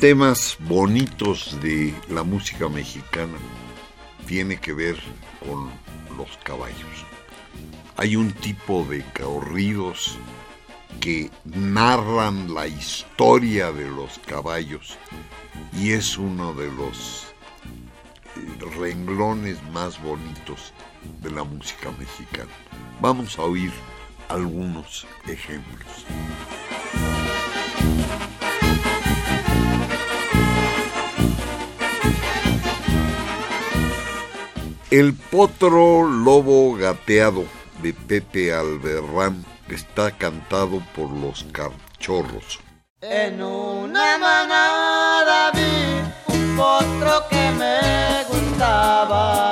temas bonitos de la música mexicana tiene que ver con los caballos. Hay un tipo de corridos que narran la historia de los caballos y es uno de los renglones más bonitos de la música mexicana. Vamos a oír algunos ejemplos. El potro lobo gateado de Pepe Alberrán está cantado por los cachorros. En una manada vi un potro que me gustaba.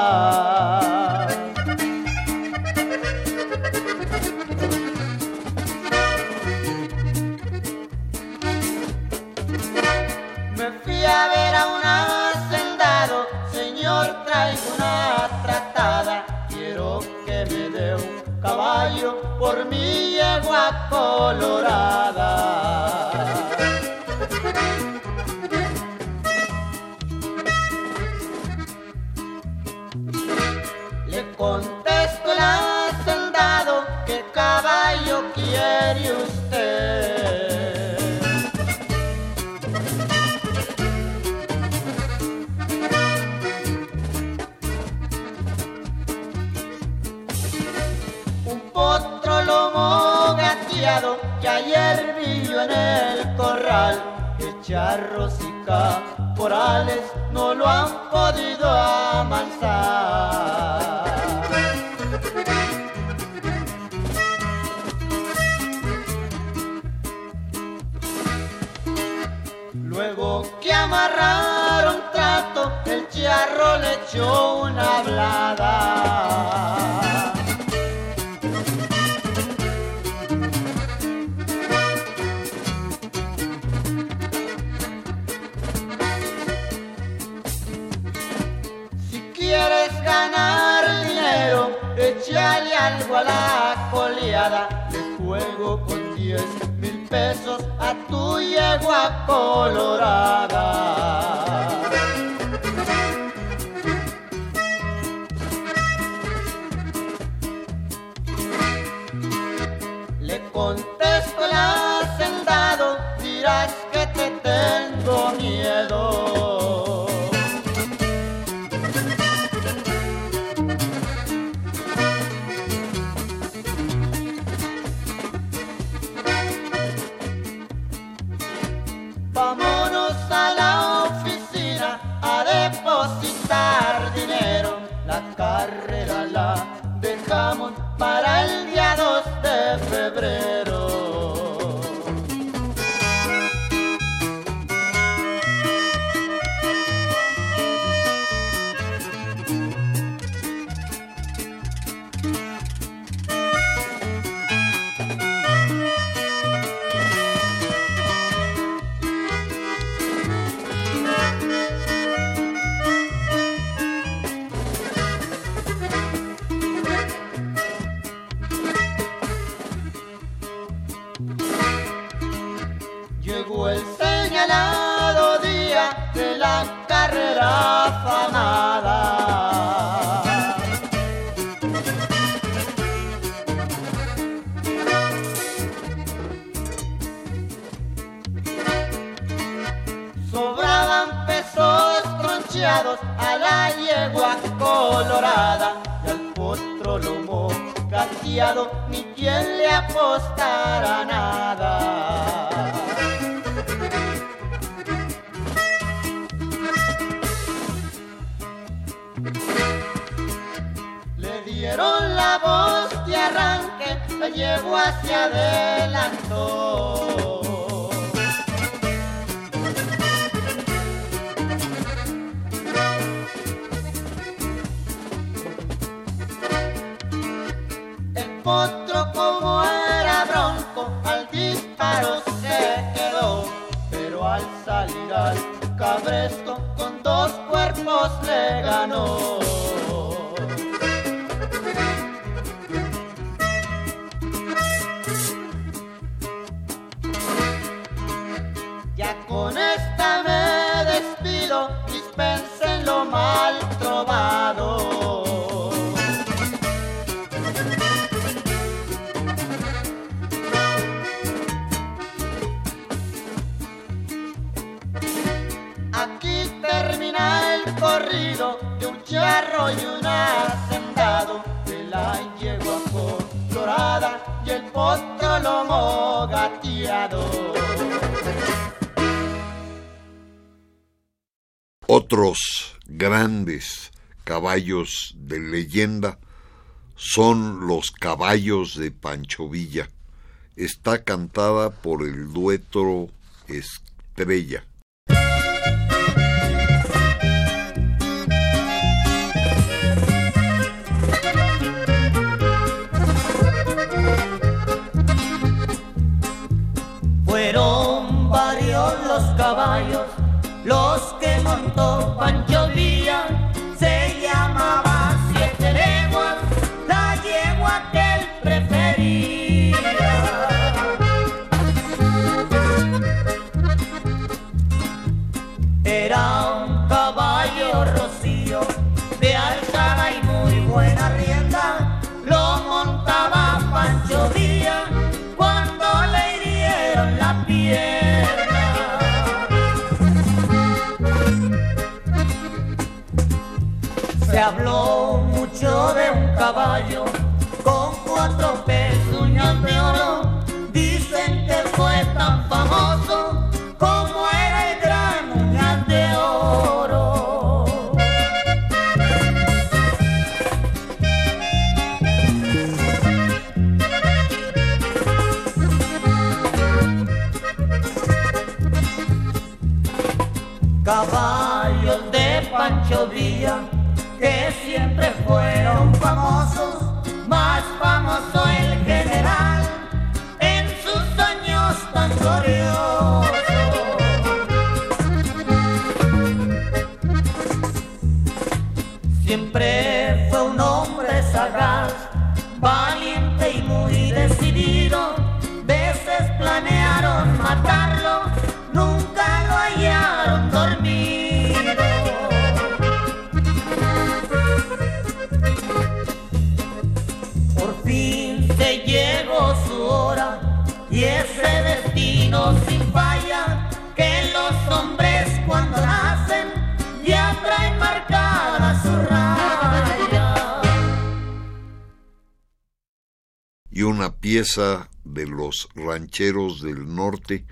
Por mi yegua colorada. Le contesto el hacendado, ¿qué caballo quiere usted? En el corral. Que charros y caporales no lo han podido amansar. Luego que amarraron trato, el charro le echó una hablada. La coleada. Le juego con 10 mil pesos a tu yegua colorada. de apostar nada. Le dieron la voz de arranque, la llevo hacia adelante. con dos cuerpos le ganó. de leyenda son los caballos de Pancho Villa. Está cantada por el dueto Estrella. Fueron varios los caballos los que montó Pancho caballo. una pieza de los rancheros del norte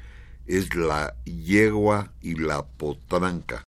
es la yegua y la potranca.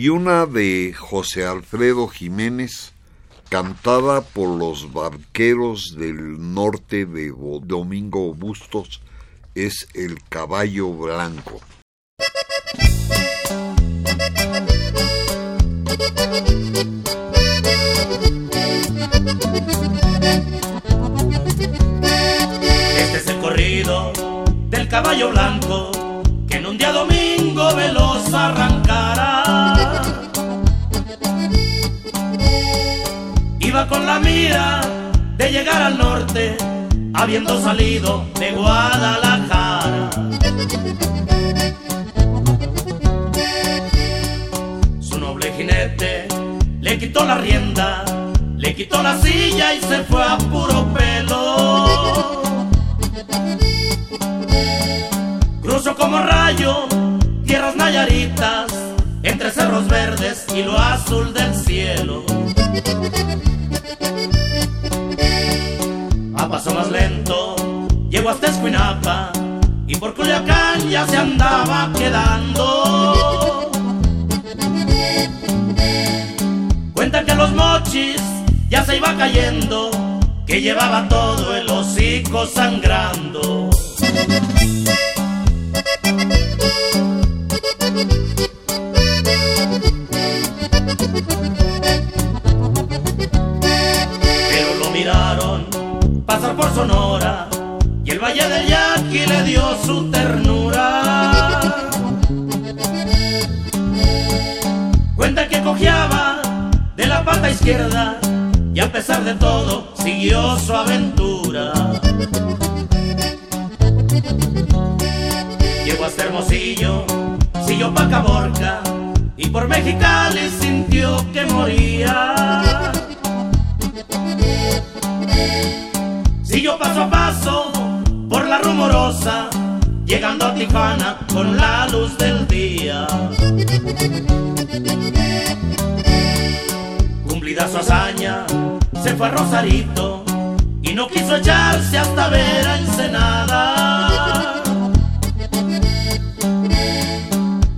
Y una de José Alfredo Jiménez, cantada por los barqueros del norte de Domingo Bustos, es El Caballo Blanco. Este es el corrido del caballo blanco que en un día domingo veloz arrancará. La mira de llegar al norte, habiendo salido de Guadalajara. Su noble jinete le quitó la rienda, le quitó la silla y se fue a puro pelo. Cruzo como rayo tierras nayaritas entre cerros verdes y lo azul del cielo. A paso más lento llego hasta Escuinapa y por Culiacán ya se andaba quedando. Cuentan que los mochis ya se iba cayendo, que llevaba todo el hocico sangrando. Pesar de todo siguió su aventura. Llegó hasta Hermosillo, siguió pa' Caborca y por Mexicali sintió que moría. Siguió paso a paso por la rumorosa, llegando a Tijuana con la luz del día. Cumplida su hazaña, se fue a Rosarito y no quiso echarse hasta ver a Ensenada.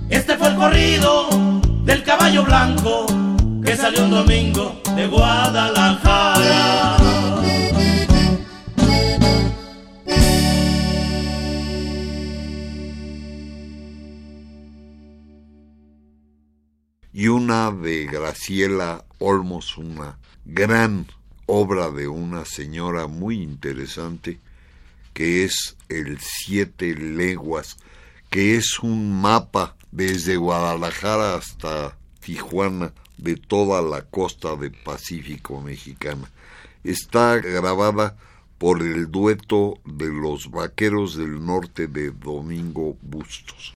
Este fue el corrido del caballo blanco que salió un domingo de Guadalajara. y una de Graciela Olmos, una gran obra de una señora muy interesante que es El Siete Leguas, que es un mapa desde Guadalajara hasta Tijuana de toda la costa del Pacífico mexicana. Está grabada por el dueto de los Vaqueros del Norte de Domingo Bustos.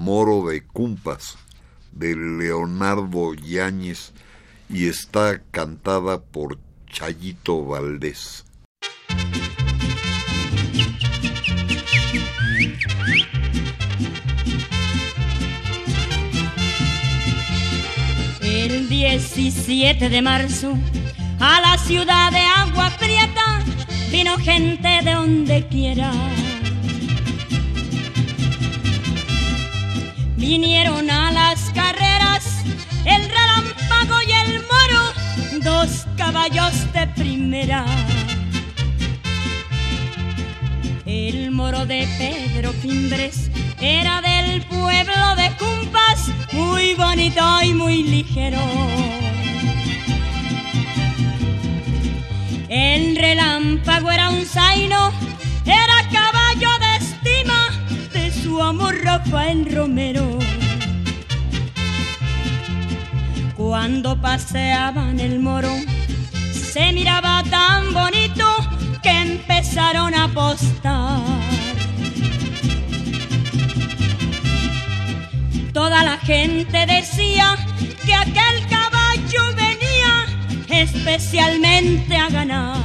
Moro de Cumpas de Leonardo Yáñez y está cantada por Chayito Valdés. El 17 de marzo a la ciudad de Agua Prieta vino gente de donde quiera Vinieron a las carreras el relámpago y el moro, dos caballos de primera. El moro de Pedro Fimbres era del pueblo de Cumpas, muy bonito y muy ligero. El relámpago era un zaino, amor Rafael Romero. Cuando paseaban el moro, se miraba tan bonito que empezaron a apostar. Toda la gente decía que aquel caballo especialmente a ganar.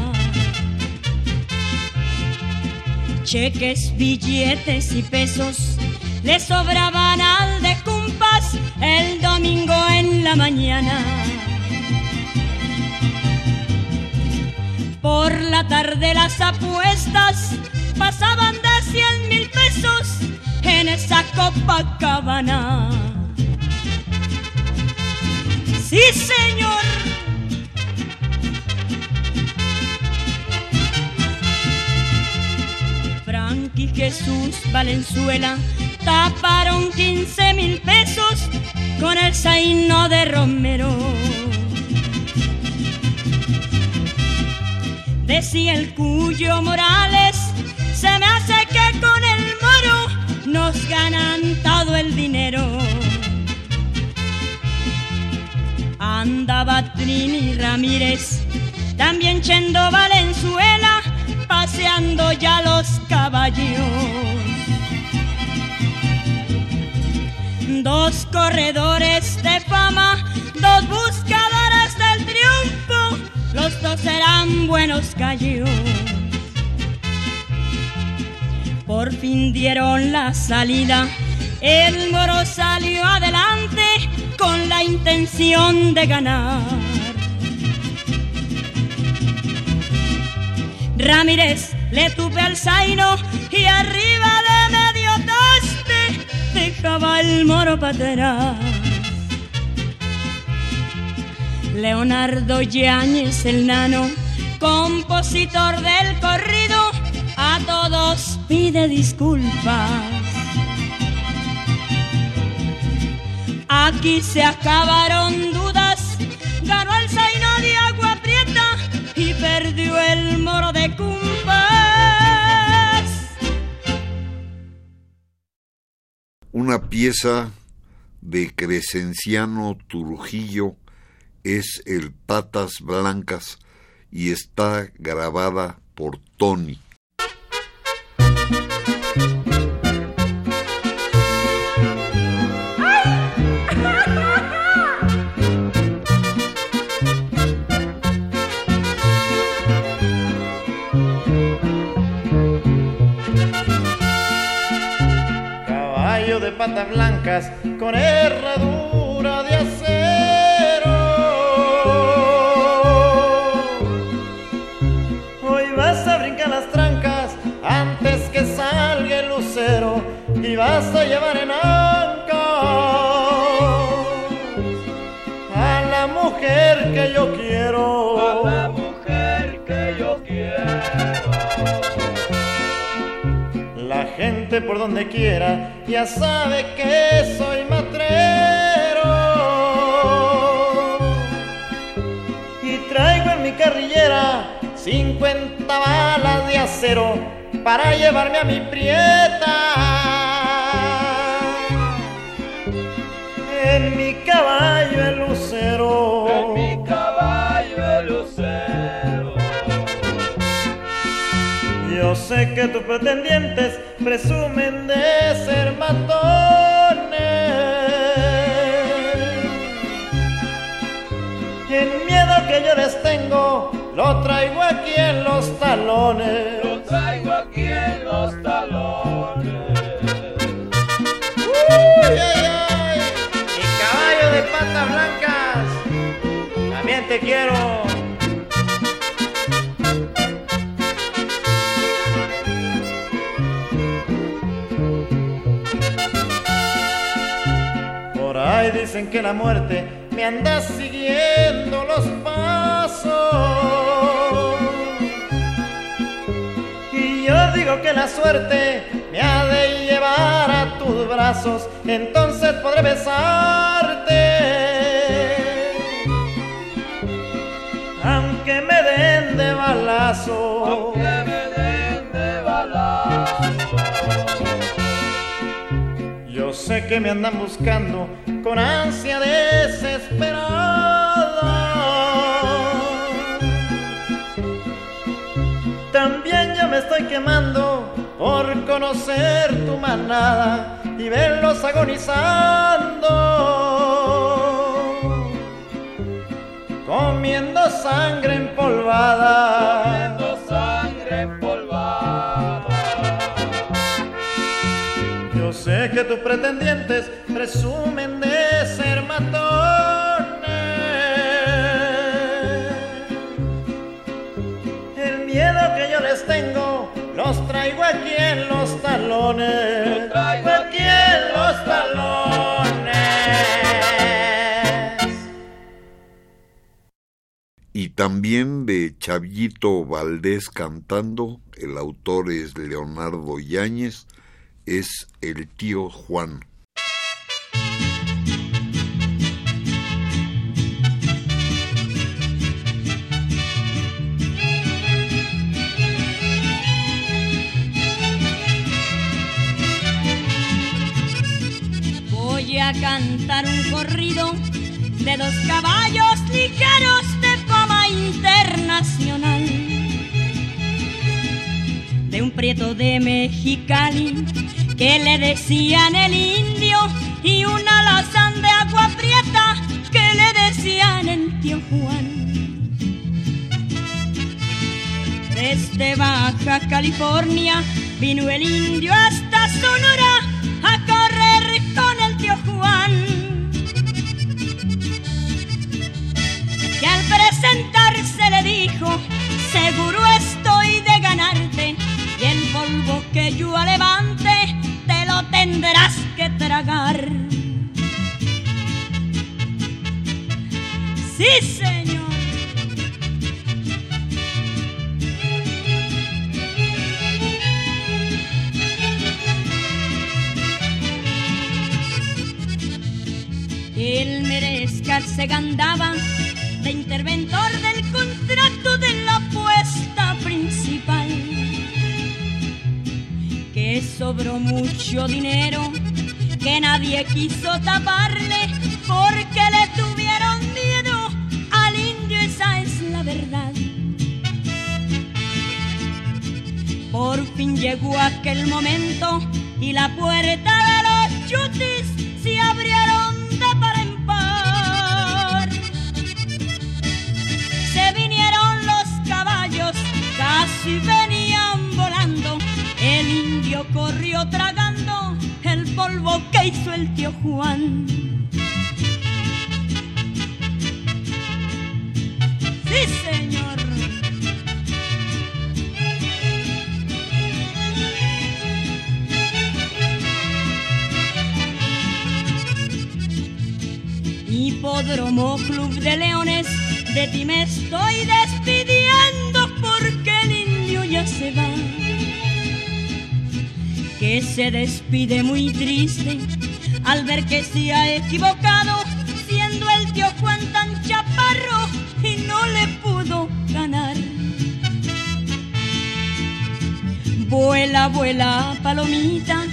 Cheques, billetes y pesos le sobraban al de cumpas el domingo en la mañana. Por la tarde las apuestas pasaban de cien mil pesos en esa Copacabana. Sí, señor. Frankie Jesús Valenzuela taparon 15 mil pesos con el zaino de Romero. Decía el Cuyo Morales, se me hace que con el moro nos ganan todo el dinero. Andaba Trini Ramírez, también Chendo Valenzuela, paseando ya los caballos. Dos corredores de fama, dos buscadores del triunfo, los dos serán buenos gallos. Por fin dieron la salida, el moro salió adelante con la intención de ganar. Ramírez le tupe al zaino y arriba de el moro. Leonardo Yáñez el nano, compositor del corrido, a todos pide disculpas. Aquí se acabaron Una pieza de Crescenciano Trujillo es el Patas Blancas y está grabada por Tony. Patas blancas con herradura de acero. Hoy vas a brincar las trancas antes que salga el lucero y vas a llevar en anca a la mujer que yo quiero. Por donde quiera ya sabe que soy matrero. Y traigo en mi carrillera 50 balas de acero para llevarme a mi prieta. En mi caballo sé que tus pretendientes presumen de ser matones. El miedo que yo les tengo lo traigo aquí en los talones. Lo traigo aquí en los talones. Uy, ay, ay. Mi caballo de patas blancas. También te quiero. Dicen que la muerte me anda siguiendo los pasos. Y yo digo que la suerte me ha de llevar a tus brazos, entonces podré besarte. Aunque me den de balazo. Aunque me den de balazo. Yo sé que me andan buscando con ansia desesperada. También yo me estoy quemando por conocer tu manada y verlos agonizando. comiendo sangre empolvada. Comiendo sangre empolvada. Yo sé que tus pretendientes presumen de ser matones. El miedo que yo les tengo los traigo aquí en los talones. Los traigo aquí en los talones. Y también de Chavito Valdés cantando, el autor es Leonardo Yáñez, es el tío Juan. Voy a cantar un corrido de dos caballos ligeros de fama internacional. De un prieto de Mexicali que le decían el indio y una alazán de agua prieta que le decían el tío Juan. Desde Baja California vino el indio hasta Sonora a correr con el tío Juan. Que al presentarse le dijo, seguro estoy de ganarte, y el polvo que yo levante tendrás que tragar. Sí, señor. El merezcar se gandaba sobró mucho dinero que nadie quiso taparle porque le tuvieron miedo al indio, esa es la verdad. Por fin llegó aquel momento y la puerta tío Juan. Sí, señor. Hipódromo Club de Leones, de ti me estoy despidiendo porque el indio ya se va. Que se despide muy triste al ver que se ha equivocado, siendo el tío Juan tan chaparro y no le pudo ganar. Vuela, vuela, palomita,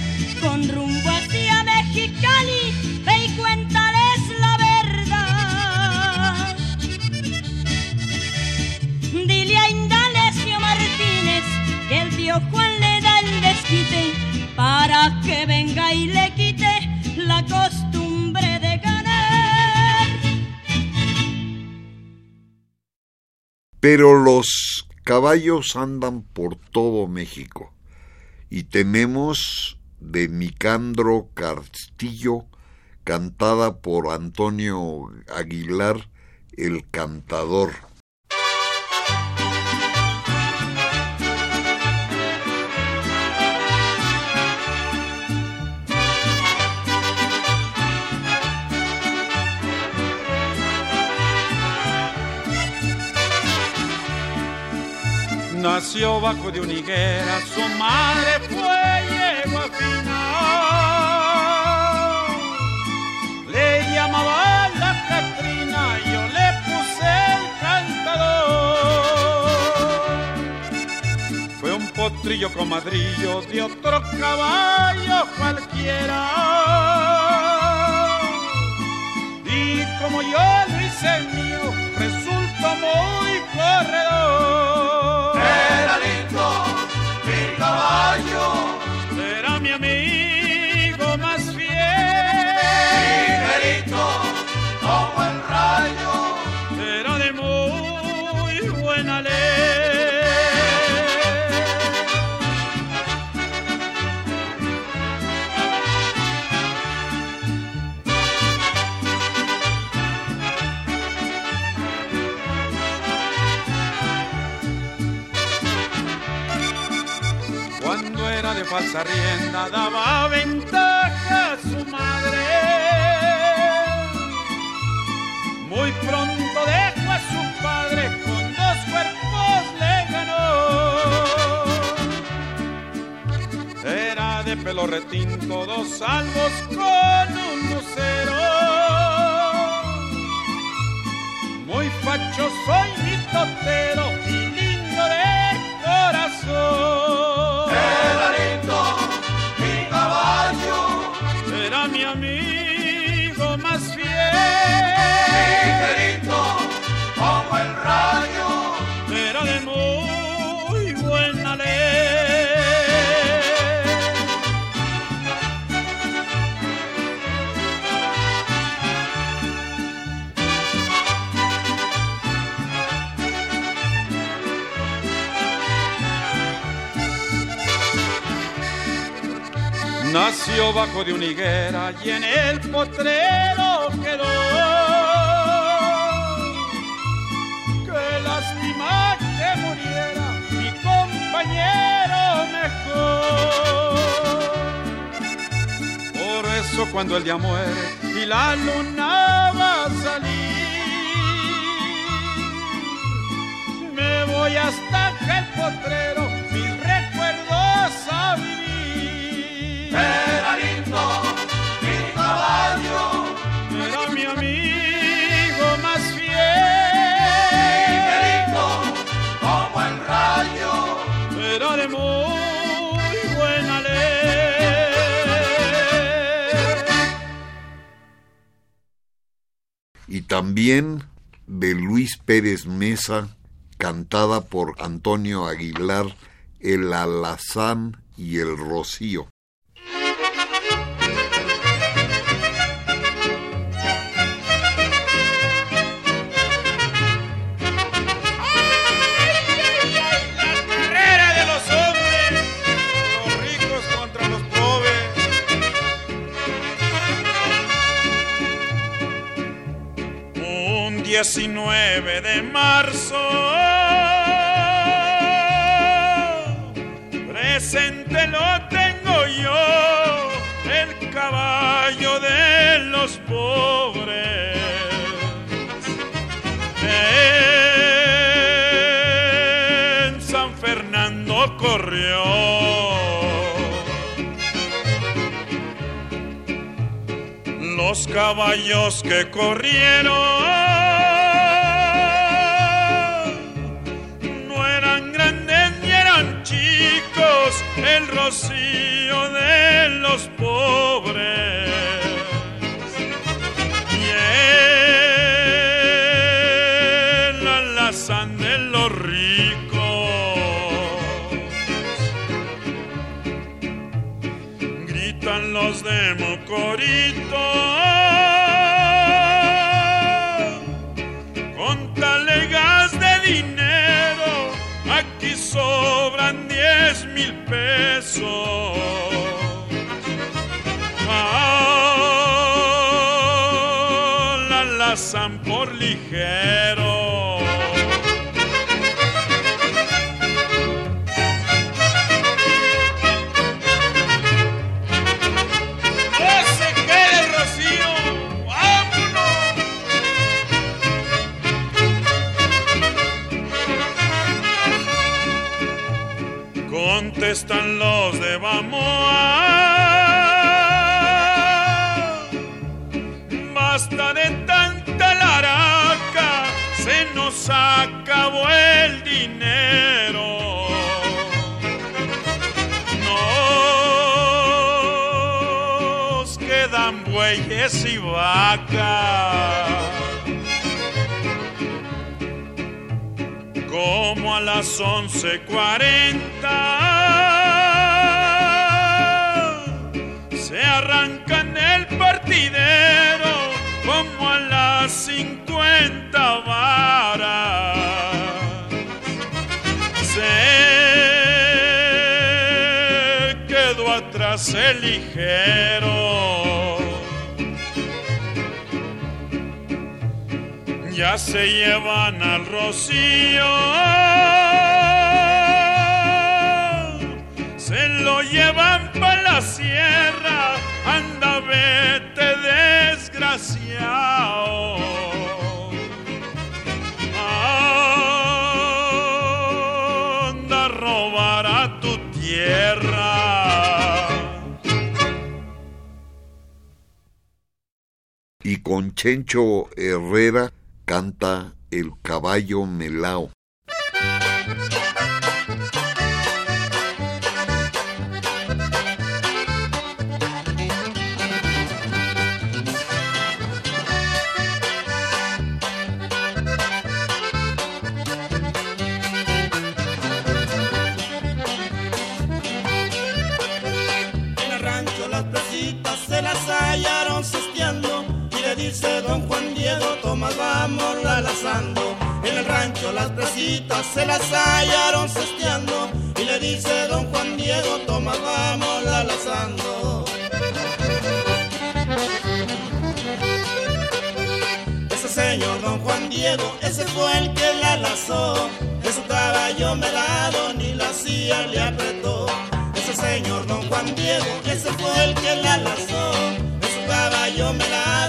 Pero los caballos andan por todo México y tenemos de Nicandro Castillo, cantada por Antonio Aguilar, el cantador. Nació bajo de una higuera, su madre fue yegua. Le llamaba la Catrina, yo le puse el cantador. Fue un potrillo comadrillo de otro caballo cualquiera. Y como yo lo hice mío, resultó muy corredor. Falsa rienda daba ventaja a su madre. Muy pronto dejó a su padre, con dos cuerpos le ganó. Era de pelo retinto, dos salvos con un lucero. Muy facho soy mi totero y lindo de corazón. Nació bajo de una higuera y en el potrero quedó. Qué lástima que muriera mi compañero mejor. Por eso cuando el día muere y la luna va a salir, me voy hasta aquel potrero, y también de Luis Pérez Mesa, cantada por Antonio Aguilar, El Alazán y El Rocío. 19 de marzo, presente lo tengo yo, el caballo de los pobres. En San Fernando corrió. Los caballos que corrieron el rocío de los pobres y el alazán de los ricos. Gritan los de Mocorito mil pesos. Ah, la por ligero. Chencho Herrera canta El caballo se las hallaron cesteando y le dice don Juan Diego, Tomás vamos la lazando. Ese señor don Juan Diego, ese fue el que la lazó. De su caballo melado ni la silla le apretó. Ese señor don Juan Diego, ese fue el que la lazó. De su caballo melado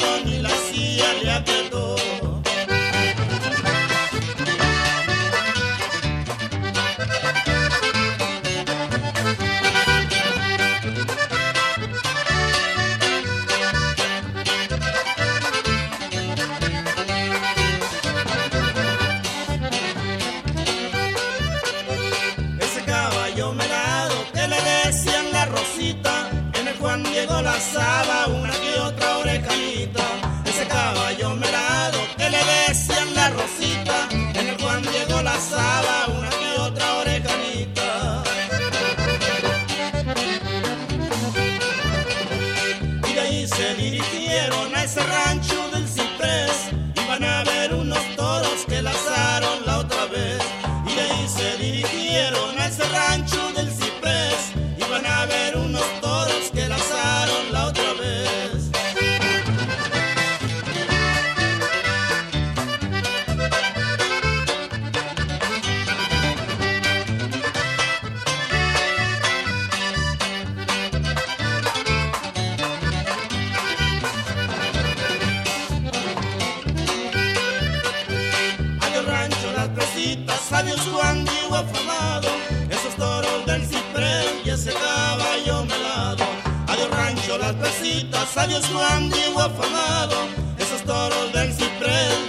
esos toros del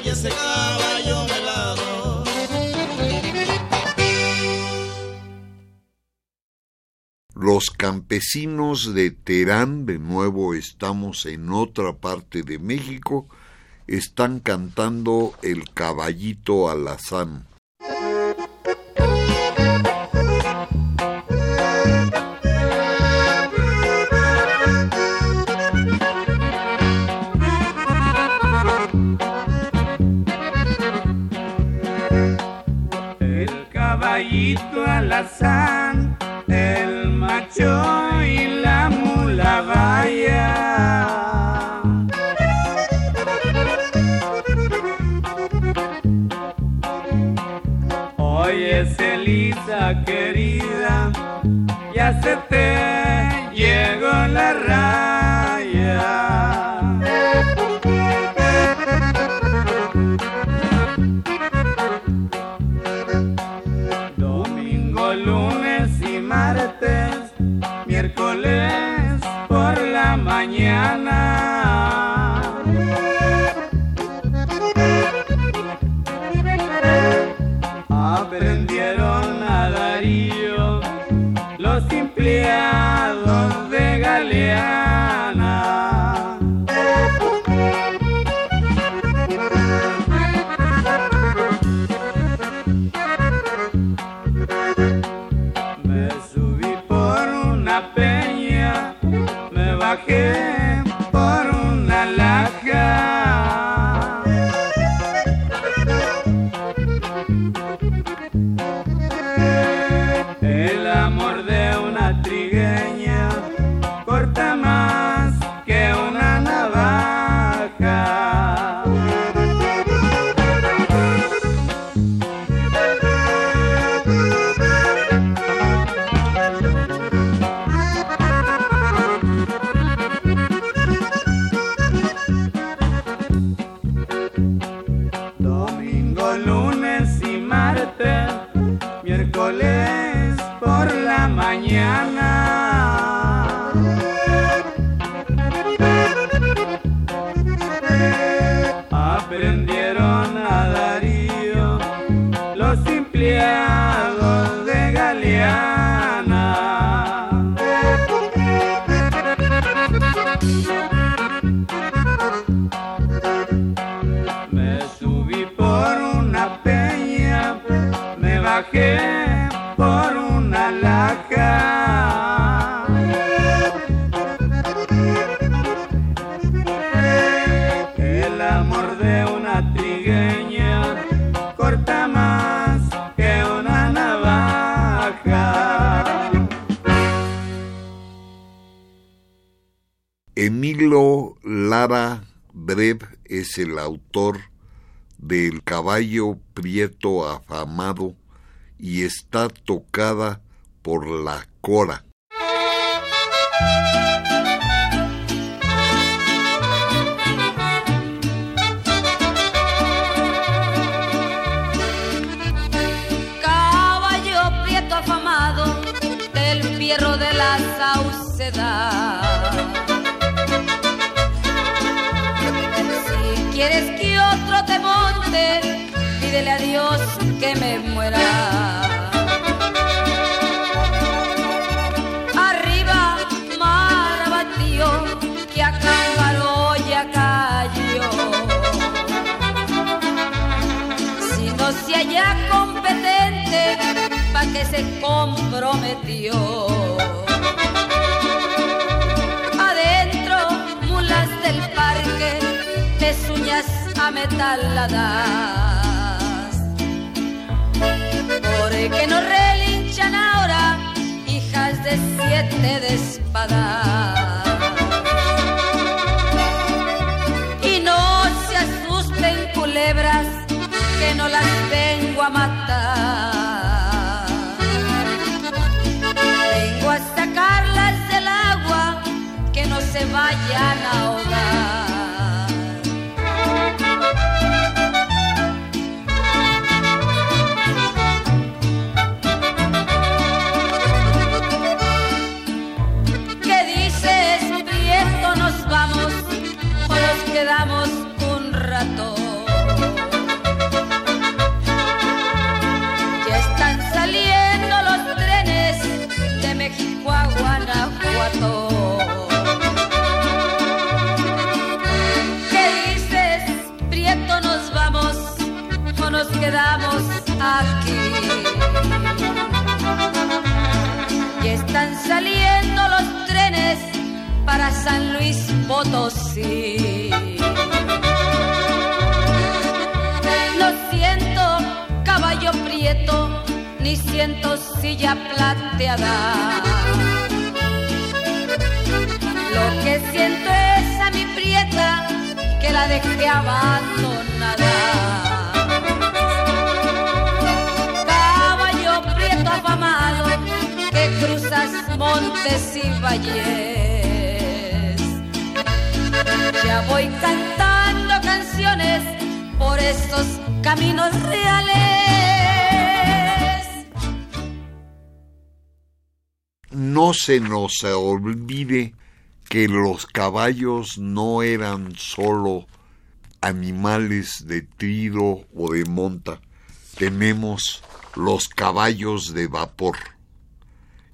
y ese caballo. Los campesinos de Terán, de nuevo estamos en otra parte de México, están cantando El caballito alazán. El macho y la mula vaya. Oye, Celisa querida, ya se te Emilio Lara Brev es el autor del caballo prieto afamado y está tocada por la cora. Pezuñas ametaladas. Porque no relinchan ahora, hijas de siete de espada. Y no se asusten culebras, que no las vengo a matar. Vengo a sacarlas del agua, que no se vayan a Ya están saliendo los trenes de México a Guanajuato. ¿Qué dices, Prieto? ¿Nos vamos o nos quedamos aquí? Y están saliendo los trenes para San Luis Potosí. Ni siento silla plateada. Lo que siento es a mi prieta que la dejé abandonada. Caballo prieto afamado que cruzas montes y valles. Ya voy cantando canciones por estos caminos reales. No se nos olvide que los caballos no eran solo animales de tiro o de monta. Tenemos los caballos de vapor.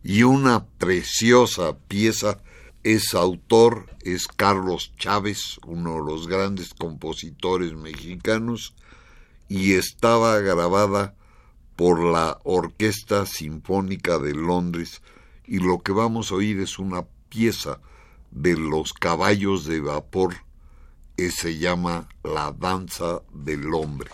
Y una preciosa pieza es autor, es Carlos Chávez, uno de los grandes compositores mexicanos, y estaba grabada por la Orquesta Sinfónica de Londres, y lo que vamos a oír es una pieza de los caballos de vapor, que se llama La Danza del Hombre.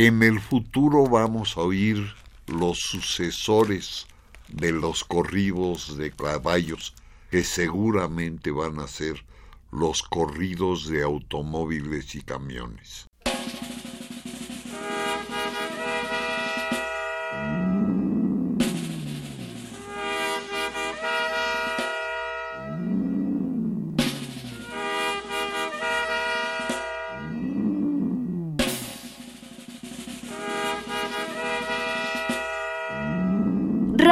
En el futuro vamos a oír los sucesores de los corridos de caballos, que seguramente van a ser los corridos de automóviles y camiones.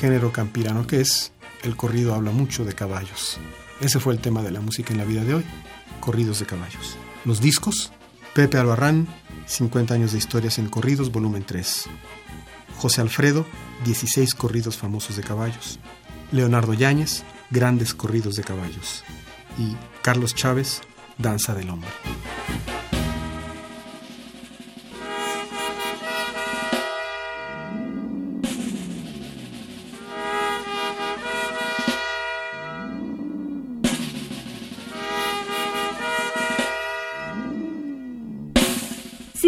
Género campirano que es, el corrido habla mucho de caballos. Ese fue el tema de la música en la vida de hoy, corridos de caballos. Los discos, Pepe Albarrán, 50 años de historias en corridos, volumen 3. José Alfredo, 16 corridos famosos de caballos. Leonardo Yáñez, grandes corridos de caballos. Y Carlos Chávez, Danza del Hombre.